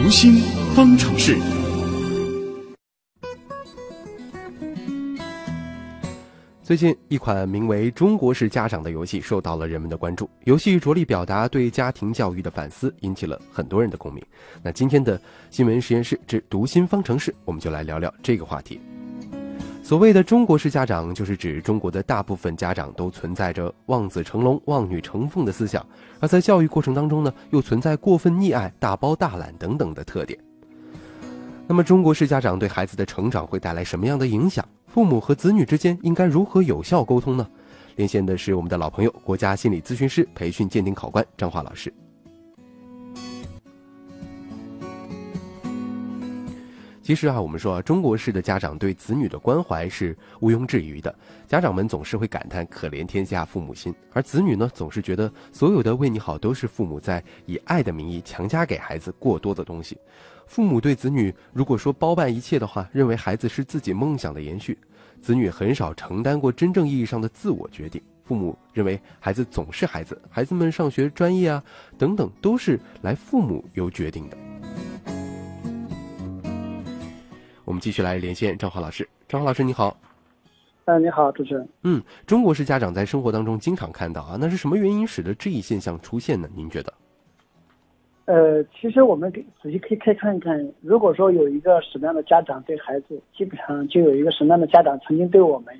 读心方程式。最近，一款名为《中国式家长》的游戏受到了人们的关注。游戏着力表达对家庭教育的反思，引起了很多人的共鸣。那今天的新闻实验室之读心方程式，我们就来聊聊这个话题。所谓的中国式家长，就是指中国的大部分家长都存在着望子成龙、望女成凤的思想，而在教育过程当中呢，又存在过分溺爱、大包大揽等等的特点。那么，中国式家长对孩子的成长会带来什么样的影响？父母和子女之间应该如何有效沟通呢？连线的是我们的老朋友，国家心理咨询师培训鉴定考官张华老师。其实啊，我们说啊，中国式的家长对子女的关怀是毋庸置疑的。家长们总是会感叹“可怜天下父母心”，而子女呢，总是觉得所有的为你好都是父母在以爱的名义强加给孩子过多的东西。父母对子女如果说包办一切的话，认为孩子是自己梦想的延续，子女很少承担过真正意义上的自我决定。父母认为孩子总是孩子，孩子们上学专业啊等等都是来父母由决定的。我们继续来连线张华老师。张华老师，你好。嗯，你好，主持人。嗯，中国式家长在生活当中经常看到啊，那是什么原因使得这一现象出现呢？您觉得？呃，其实我们给仔细可以可以看一看，如果说有一个什么样的家长对孩子，基本上就有一个什么样的家长曾经对我们。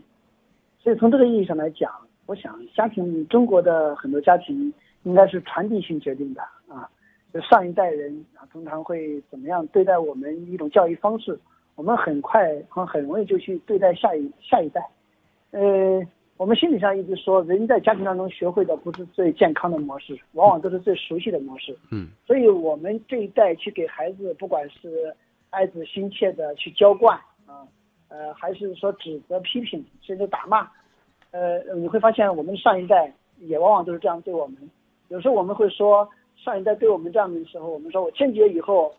所以从这个意义上来讲，我想家庭中国的很多家庭应该是传递性决定的啊，就上一代人啊通常会怎么样对待我们一种教育方式。我们很快很很容易就去对待下一下一代，呃，我们心理上一直说，人在家庭当中学会的不是最健康的模式，往往都是最熟悉的模式。嗯，所以我们这一代去给孩子，不管是爱子心切的去浇灌啊，呃，还是说指责批评，甚至打骂，呃，你会发现我们上一代也往往都是这样对我们。有时候我们会说，上一代对我们这样的时候，我们说我坚决以后。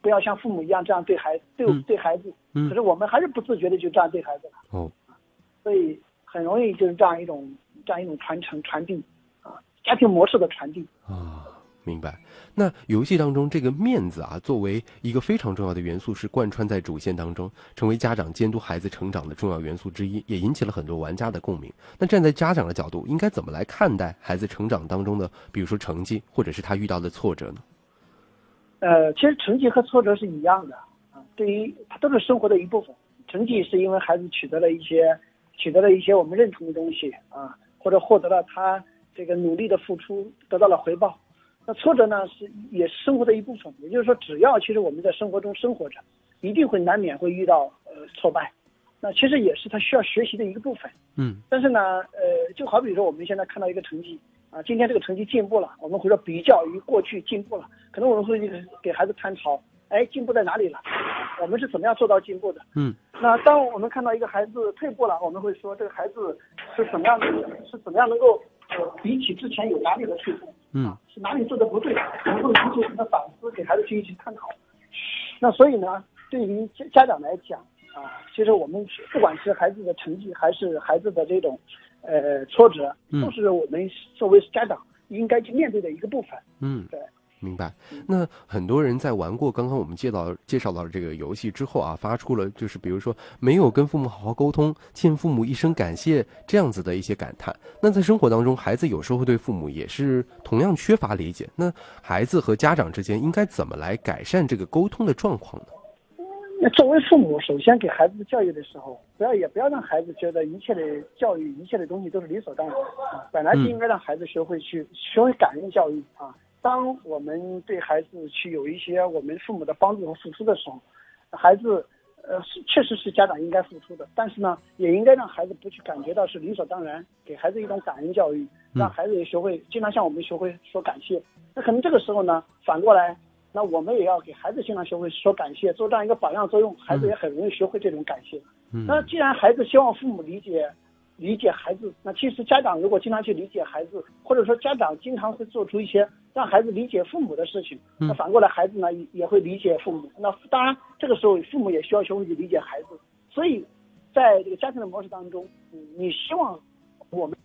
不要像父母一样这样对孩子对对孩子，可是我们还是不自觉的就这样对孩子了。哦，所以很容易就是这样一种这样一种传承传递啊，家庭模式的传递啊，明白。那游戏当中这个面子啊，作为一个非常重要的元素，是贯穿在主线当中，成为家长监督孩子成长的重要元素之一，也引起了很多玩家的共鸣。那站在家长的角度，应该怎么来看待孩子成长当中的，比如说成绩，或者是他遇到的挫折呢？呃，其实成绩和挫折是一样的啊，对于它都是生活的一部分。成绩是因为孩子取得了一些，取得了一些我们认同的东西啊，或者获得了他这个努力的付出得到了回报。那挫折呢，是也是生活的一部分。也就是说，只要其实我们在生活中生活着，一定会难免会遇到呃挫败。那其实也是他需要学习的一个部分。嗯。但是呢，呃，就好比说我们现在看到一个成绩。啊，今天这个成绩进步了，我们会说比较于过去进步了，可能我们会给孩子探讨，哎，进步在哪里了？我们是怎么样做到进步的？嗯，那当我们看到一个孩子退步了，我们会说这个孩子是怎么样的？是怎么样能够呃比起之前有哪里的退步？嗯，是哪里做的不对？能够引起我们的反思，给孩子去一起探讨。那所以呢，对于家家长来讲啊，其实我们不管是孩子的成绩，还是孩子的这种。呃，挫折都是我们作为家长应该去面对的一个部分。嗯，对，明白。那很多人在玩过刚刚我们介绍介绍到这个游戏之后啊，发出了就是比如说没有跟父母好好沟通，欠父母一声感谢这样子的一些感叹。那在生活当中，孩子有时候对父母也是同样缺乏理解。那孩子和家长之间应该怎么来改善这个沟通的状况呢？那作为父母，首先给孩子教育的时候，不要也不要让孩子觉得一切的教育、一切的东西都是理所当然啊。本来就应该让孩子学会去学会感恩教育啊。当我们对孩子去有一些我们父母的帮助和付出的时候，孩子呃是确实是家长应该付出的，但是呢，也应该让孩子不去感觉到是理所当然，给孩子一种感恩教育，让孩子也学会经常向我们学会说感谢。那可能这个时候呢，反过来。那我们也要给孩子经常学会说感谢，做这样一个榜样作用，孩子也很容易学会这种感谢。那既然孩子希望父母理解，理解孩子，那其实家长如果经常去理解孩子，或者说家长经常会做出一些让孩子理解父母的事情，那反过来孩子呢也会理解父母。那当然这个时候父母也需要学会去理解孩子。所以，在这个家庭的模式当中，你希望我们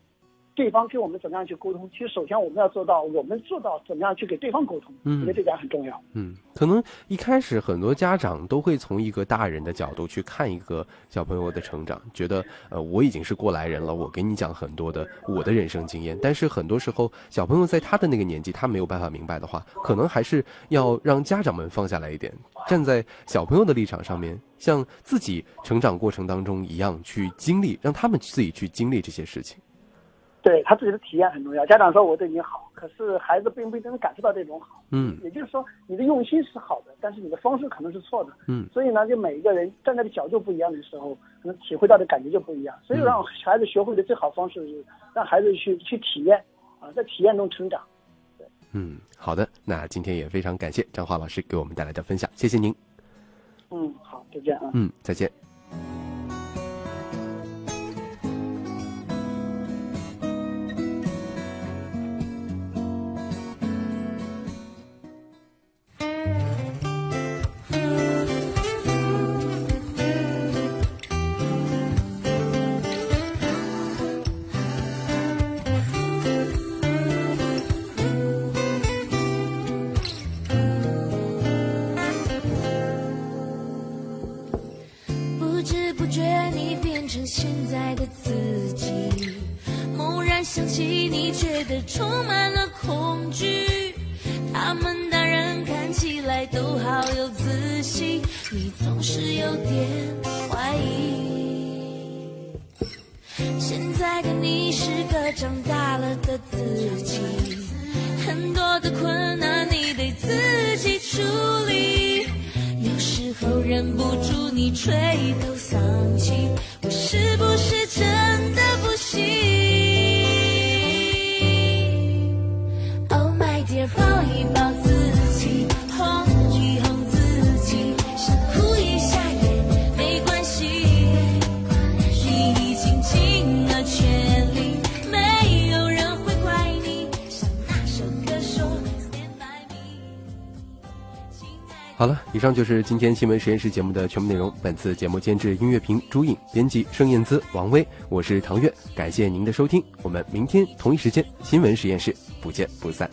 对方跟我们怎么样去沟通？其实首先我们要做到，我们做到怎么样去给对方沟通，嗯我觉得这点很重要。嗯，可能一开始很多家长都会从一个大人的角度去看一个小朋友的成长，觉得呃我已经是过来人了，我给你讲很多的我的人生经验。但是很多时候，小朋友在他的那个年纪，他没有办法明白的话，可能还是要让家长们放下来一点，站在小朋友的立场上面，像自己成长过程当中一样去经历，让他们自己去经历这些事情。对他自己的体验很重要。家长说我对你好，可是孩子并不一定能感受到这种好。嗯也就是说，你的用心是好的，但是你的方式可能是错的。嗯所以呢，就每一个人站在的角度不一样的时候，可能体会到的感觉就不一样。所以让孩子学会的最好方式是让孩子去去体验，啊，在体验中成长。对嗯，好的，那今天也非常感谢张华老师给我们带来的分享，谢谢您。嗯，好，再见啊。嗯，再见。不知不觉你变成现在的自己，猛然想起你，觉得充满了恐惧。他们大人看起来都好有自信，你总是有点怀疑。现在的你是个长大了的自己，很多的困难你得自己处理。时候忍不住你垂头丧气，我是不是真好了，以上就是今天新闻实验室节目的全部内容。本次节目监制音乐评、朱颖，编辑盛燕姿、王威，我是唐月，感谢您的收听，我们明天同一时间新闻实验室不见不散。